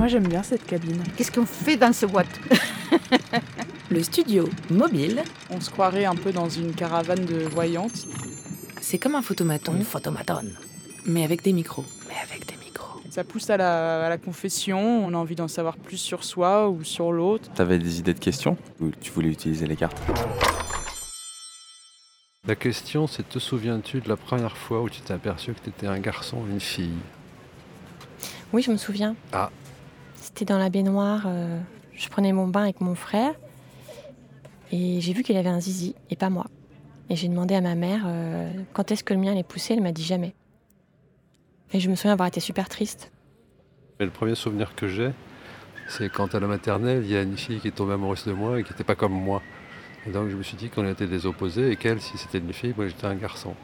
Moi j'aime bien cette cabine. Qu'est-ce qu'on fait dans ce boîte? Le studio mobile, On se croirait un peu dans une caravane de voyantes. c'est comme un photomaton, Une photomatone. mais avec des micros. Mais avec des micros. Ça pousse à la, à la confession, on a envie d'en savoir plus sur soi ou sur l'autre. T'avais des idées de questions? Ou tu voulais utiliser les cartes? La question, c'est te souviens-tu de la première fois où tu t'es aperçu que tu étais un garçon ou une fille? Oui, je me souviens. Ah. C'était dans la baignoire. euh, je prenais mon bain avec mon frère. Et j'ai vu qu'il avait un zizi, et pas moi. Et j'ai demandé à ma mère euh, quand est-ce que le mien allait pousser? Elle m'a dit jamais. Et je me souviens avoir été super triste. Et le premier souvenir que j'ai, c'est quand à la maternelle, il y a une fille qui est tombée amoureuse de moi et qui n'était pas comme moi. Et donc je me suis dit qu'on était des opposés et qu'elle, si c'était une fille, moi j'étais un garçon.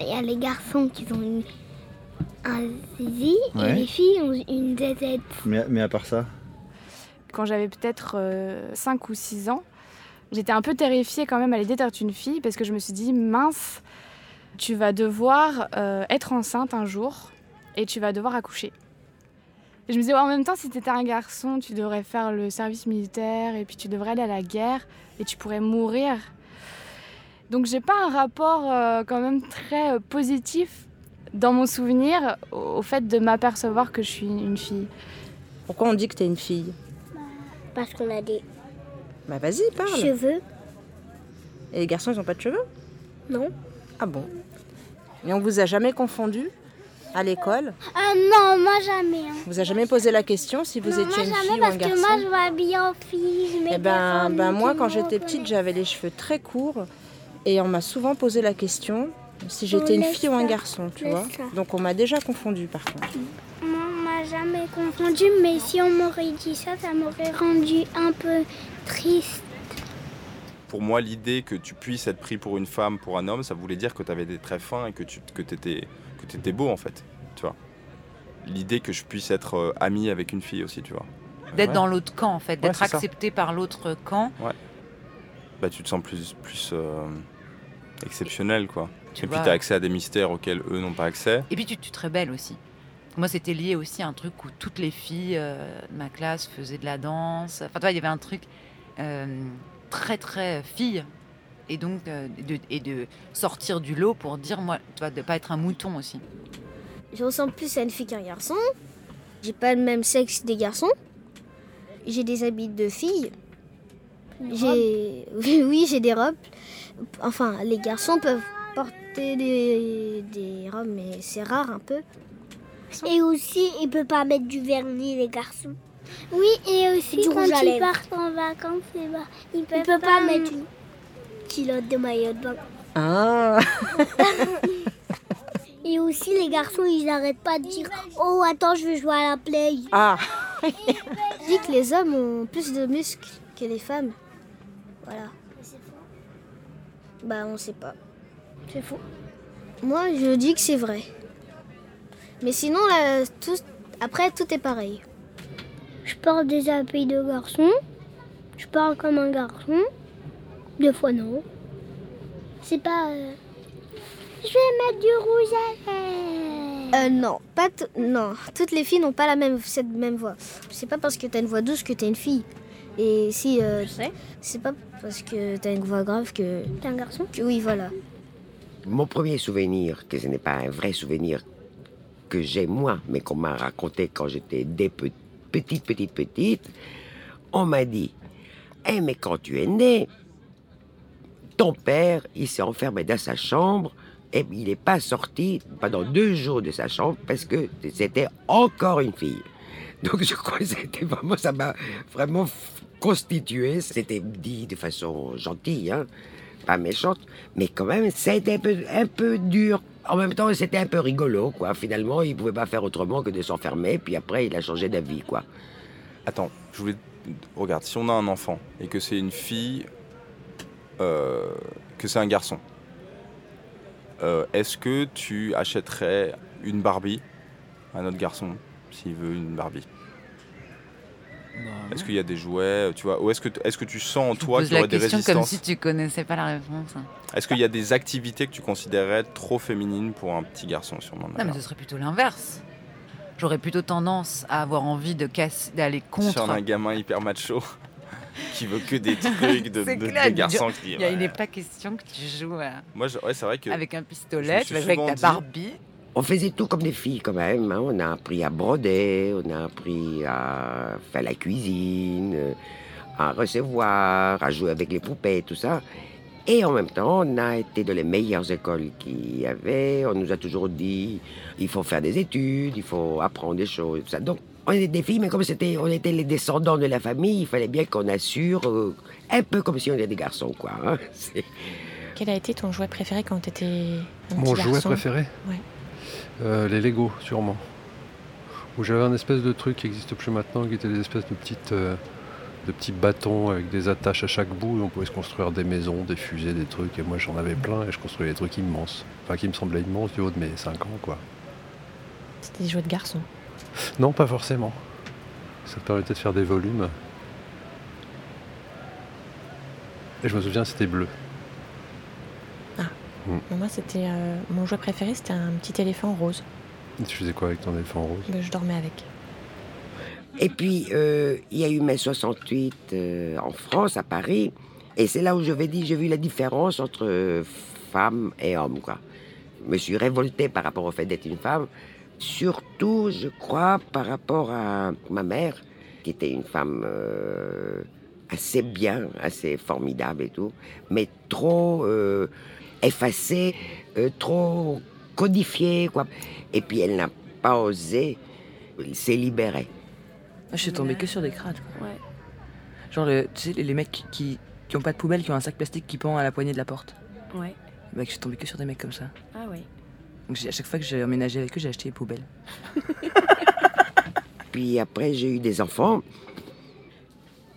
Il y a les garçons qui ont une- un zizi Ouais. et les filles ont une zézette. Mais, mais à part ça Quand j'avais peut-être 5 ou 6 ans, j'étais un peu terrifiée quand même à l'idée d'être une fille parce que je me suis dit, mince, tu vas devoir euh, être enceinte un jour et tu vas devoir accoucher. Et je me disais, ouais, en même temps, si tu étais un garçon, tu devrais faire le service militaire et puis tu devrais aller à la guerre et tu pourrais mourir. Donc j'ai pas un rapport euh, quand même très euh, positif dans mon souvenir au, fait de m'apercevoir que je suis une fille. Pourquoi on dit que t'es une fille Parce qu'on a des Bah vas-y, parle. cheveux. Et les garçons, ils ont pas de cheveux Non. Ah bon Et on vous a jamais confondu à l'école Ah non, moi jamais. hein. Vous a jamais posé la question si vous non, étiez moi une jamais fille ou parce un que garçon moi je m'habille en fille. Je Eh ben, ben moi, quand j'étais petite, j'avais les cheveux très courts. Et on m'a souvent posé la question si j'étais une fille ou un garçon, tu vois. ça. Donc on m'a déjà confondu par contre. Moi, on m'a jamais confondu, mais si on m'aurait dit ça, ça m'aurait rendu un peu triste. Pour moi, l'idée que tu puisses être pris pour une femme, pour un homme, ça voulait dire que tu avais des traits fins et que tu que étais, que étais beau en fait. Tu vois. L'idée que je puisse être euh, ami avec une fille aussi, tu vois. D'être Ouais. dans l'autre camp, en fait, d'être ça. accepté par l'autre camp. Bah, tu te sens plus, plus euh, exceptionnel, quoi. Tu et puis tu as accès à des mystères auxquels eux n'ont pas accès. Et puis tu, tu te rebelles aussi. Moi, c'était lié aussi à un truc où toutes les filles euh, de ma classe faisaient de la danse. Enfin, tu vois, il y avait un truc euh, très, très fille. Et donc, euh, de, et de sortir du lot pour dire, moi, tu vois, de pas être un mouton aussi. Je ressemble plus à une fille qu'un garçon. J'ai pas le même sexe des garçons. J'ai des habits de fille. J'ai oui, j'ai des robes. Enfin, les garçons peuvent porter des, des robes, mais c'est rare un peu. Et aussi, il peut pas mettre du vernis, les garçons. Oui, et aussi Du quand rouge à ils lèvres. partent en vacances, eh ben, ils peuvent peut pas, mettre une culotte de maillot de bain. Ah Et aussi, les garçons, ils arrêtent pas de dire Oh, attends, je veux jouer à la play. Ah Je dis que les hommes ont plus de muscles que les femmes. Voilà. Bah, on sait pas. C'est faux. Moi, je dis que c'est vrai. Mais sinon, là, tout, après, tout est pareil. Je porte des habits de garçon. Je parle comme un garçon. Des fois, non. C'est pas. euh, Je vais mettre du rouge à lèvres. Euh, non, pas non. Toutes les filles n'ont pas la même, cette même voix. C'est pas parce que t'as une voix douce que t'es une fille. Et si, euh, c'est pas parce que t'as une voix grave que. T'es un garçon que oui, voilà. Mon premier souvenir, que ce n'est pas un vrai souvenir que j'ai moi, mais qu'on m'a raconté quand j'étais des pe- petite, petite, petite, on m'a dit, eh mais quand tu es né, ton père, il s'est enfermé dans sa chambre et il n'est pas sorti pendant deux jours de sa chambre parce que c'était encore une fille. Donc je crois que c'était vraiment, ça m'a vraiment constitué. C'était dit de façon gentille, hein, pas méchante, mais quand même c'était un peu, un peu dur. En même temps, c'était un peu rigolo, quoi. Finalement, il pouvait pas faire autrement que de s'enfermer, puis après, il a changé d'avis, quoi. Attends, je voulais. Regarde, si on a un enfant et que c'est une fille, euh, que c'est un garçon, euh, est-ce que tu achèterais une Barbie à notre garçon s'il veut une Barbie? Est-ce qu'il y a des jouets, tu vois Ou est-ce que, est-ce que tu sens en toi qu'il y la aurait des question comme résistances si tu connaissais pas la réponse. Est-ce qu'il y a des activités que tu considérais trop féminines pour un petit garçon sûrement Non, mais ce serait plutôt l'inverse. j'aurais plutôt tendance à avoir envie de casser, d'aller contre. Sur un gamin hyper macho qui veut que des trucs de, de- de clair, garçons il qui. y a- il ouais. n'est pas question que tu joues à- Moi, je- ouais, c'est vrai que. avec un pistolet, tu vas jouer avec ta dit- Barbie. On faisait tout comme des filles quand même. hein. On a appris à broder, on a appris à faire la cuisine, à recevoir, à jouer avec les poupées, tout ça. Et en même temps, on a été dans les meilleures écoles qu'il y avait. On nous a toujours dit, il faut faire des études, il faut apprendre des choses. tout ça. Donc, on était des filles, mais comme c'était, on était les descendants de la famille, il fallait bien qu'on assure, euh, un peu comme si on était des garçons, quoi. hein. Quel a été ton jouet préféré quand tu étais un Mon petit jouet garçon? préféré? Ouais. Euh, Les Lego, sûrement. Où j'avais un espèce de truc qui n'existe plus maintenant, qui était des espèces de petites, euh, de petits bâtons avec des attaches à chaque bout. Et on pouvait se construire des maisons, des fusées, des trucs. Et moi, j'en avais plein et je construisais des trucs immenses. Enfin, qui me semblaient immenses du haut de mes 5 ans, quoi. C'était des jouets de garçon. Non, pas forcément. Ça permettait de faire des volumes. Et je me souviens, c'était bleu. Mais Moi, c'était euh, mon jouet préféré, c'était un petit éléphant rose. Et tu faisais quoi avec ton éléphant rose? Ben, je dormais avec. Et puis, euh, il y a eu mai 68 euh, en France, à Paris. Et c'est là où je vais dire, j'ai vu la différence entre euh, femme et homme, quoi. Je me suis révoltée par rapport au fait d'être une femme. Surtout, je crois, par rapport à ma mère, qui était une femme euh, assez bien, assez formidable et tout, mais trop euh, effacée, euh, trop codifiée, quoi. Et puis, elle n'a pas osé se libérer. Moi, je suis tombée que sur des crades. quoi. Genre, le- tu sais, les- mecs qui, qui, ont pas de poubelle, qui ont un sac plastique qui pend à la poignée de la porte. Ouais. Bah, je suis tombée que sur des mecs comme ça. Ah oui. Donc, j'ai- à chaque fois que j'ai emménagé avec eux, j'ai acheté des poubelles. Puis après, j'ai eu des enfants.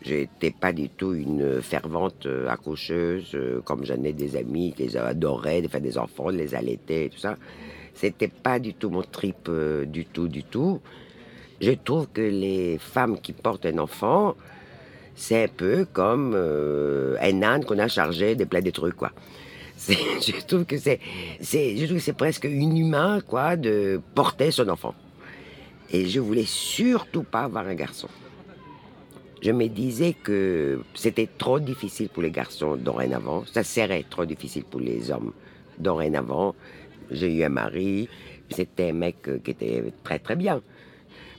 Je n'étais pas du tout une fervente euh, accoucheuse, euh, comme j'en ai des amis qui les adoraient, faire des enfants, les allaiter et tout ça. C'était pas du tout mon trip, euh, du tout, du tout. Je trouve que les femmes qui portent un enfant, c'est un peu comme un âne qu'on a chargé de plein de trucs, quoi. Je trouve que c'est, c'est, je trouve que c'est presque inhumain, quoi, de porter son enfant. Et je voulais surtout pas avoir un garçon. Je me disais que c'était trop difficile pour les garçons dorénavant. Ça serait trop difficile pour les hommes dorénavant. J'ai eu un mari. C'était un mec euh, qui était très très bien.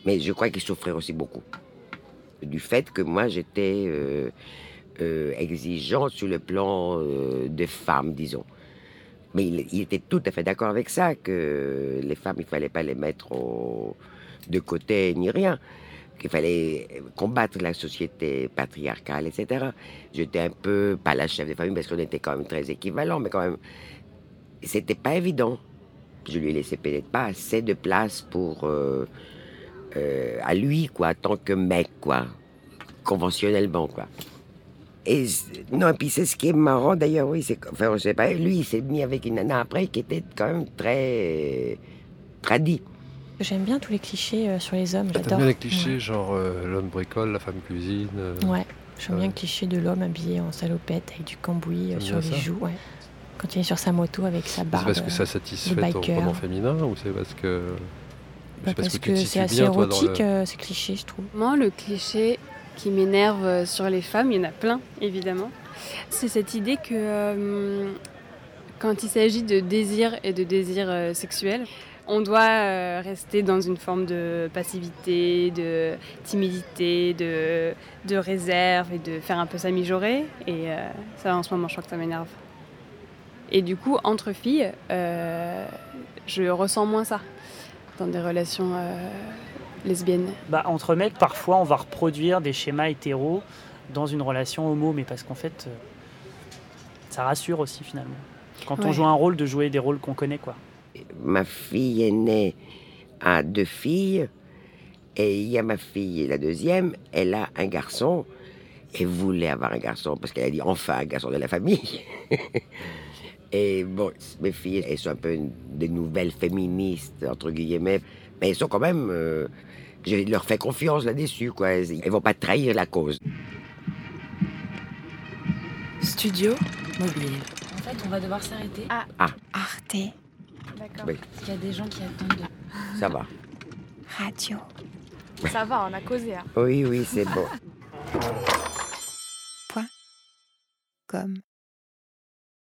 Mais je crois qu'il souffrait aussi beaucoup. Du fait que moi j'étais euh, euh, exigeante sur le plan euh, des femmes, disons. Mais il, était tout à fait d'accord avec ça, que les femmes, il fallait pas les mettre de côté ni rien, qu'il fallait combattre la société patriarcale, etc. J'étais un peu, pas la chef de famille, parce qu'on était quand même très équivalents, mais quand même, c'était pas évident. Je lui laissais peut-être pas assez de place pour, euh, euh, à lui, quoi, tant que mec, quoi, conventionnellement, quoi. Et non, et puis c'est ce qui est marrant d'ailleurs, oui, c'est enfin, je sais pas, lui, il s'est mis avec une nana après qui était quand même très tradie. J'aime bien tous les clichés euh, sur les hommes, T'aimes j'adore. bien les clichés, genre euh, l'homme bricole, la femme cuisine. euh, Ouais, Ouais. j'aime Ouais. bien le cliché de l'homme habillé en salopette avec du cambouis euh, sur les joues. Ouais. Quand il est sur sa moto avec sa C'est barbe. parce que ça satisfait ton roman féminin ou c'est parce que. Bah, c'est parce que c'est assez bien, érotique, le- euh, ces clichés, je trouve. Moi, le cliché qui m'énerve sur les femmes, il y en a plein, évidemment. C'est cette idée que euh, quand il s'agit de désir et de désir euh, sexuel, on doit euh, rester dans une forme de passivité, de timidité, de, de réserve et de faire un peu sa mijaurée. Et euh, ça, en ce moment, je crois que ça m'énerve. Et du coup, entre filles, euh, je ressens moins ça dans des relations euh, lesbiennes. Bah, entre mecs, parfois, on va reproduire des schémas hétéros dans une relation homo, mais parce qu'en fait, euh, ça rassure aussi finalement. Quand on joue un rôle, de jouer des rôles qu'on connaît, quoi. Ma fille aînée a deux filles, et il y a ma fille, la deuxième, elle a un garçon, et voulait avoir un garçon, parce qu'elle a dit enfin un garçon de la famille. et bon, mes filles, elles sont un peu des nouvelles féministes, entre guillemets, mais elles sont quand même... euh, je leur fais confiance là-dessus, quoi. Elles, elles vont pas trahir la cause. Studio mobile. En fait, on va devoir s'arrêter. Ah. Arte. D'accord. Oui. Parce qu'il y a des gens qui attendent. Ça va. Radio. Ça va, on a causé. hein. Oui, oui, c'est bon. Point. Comme.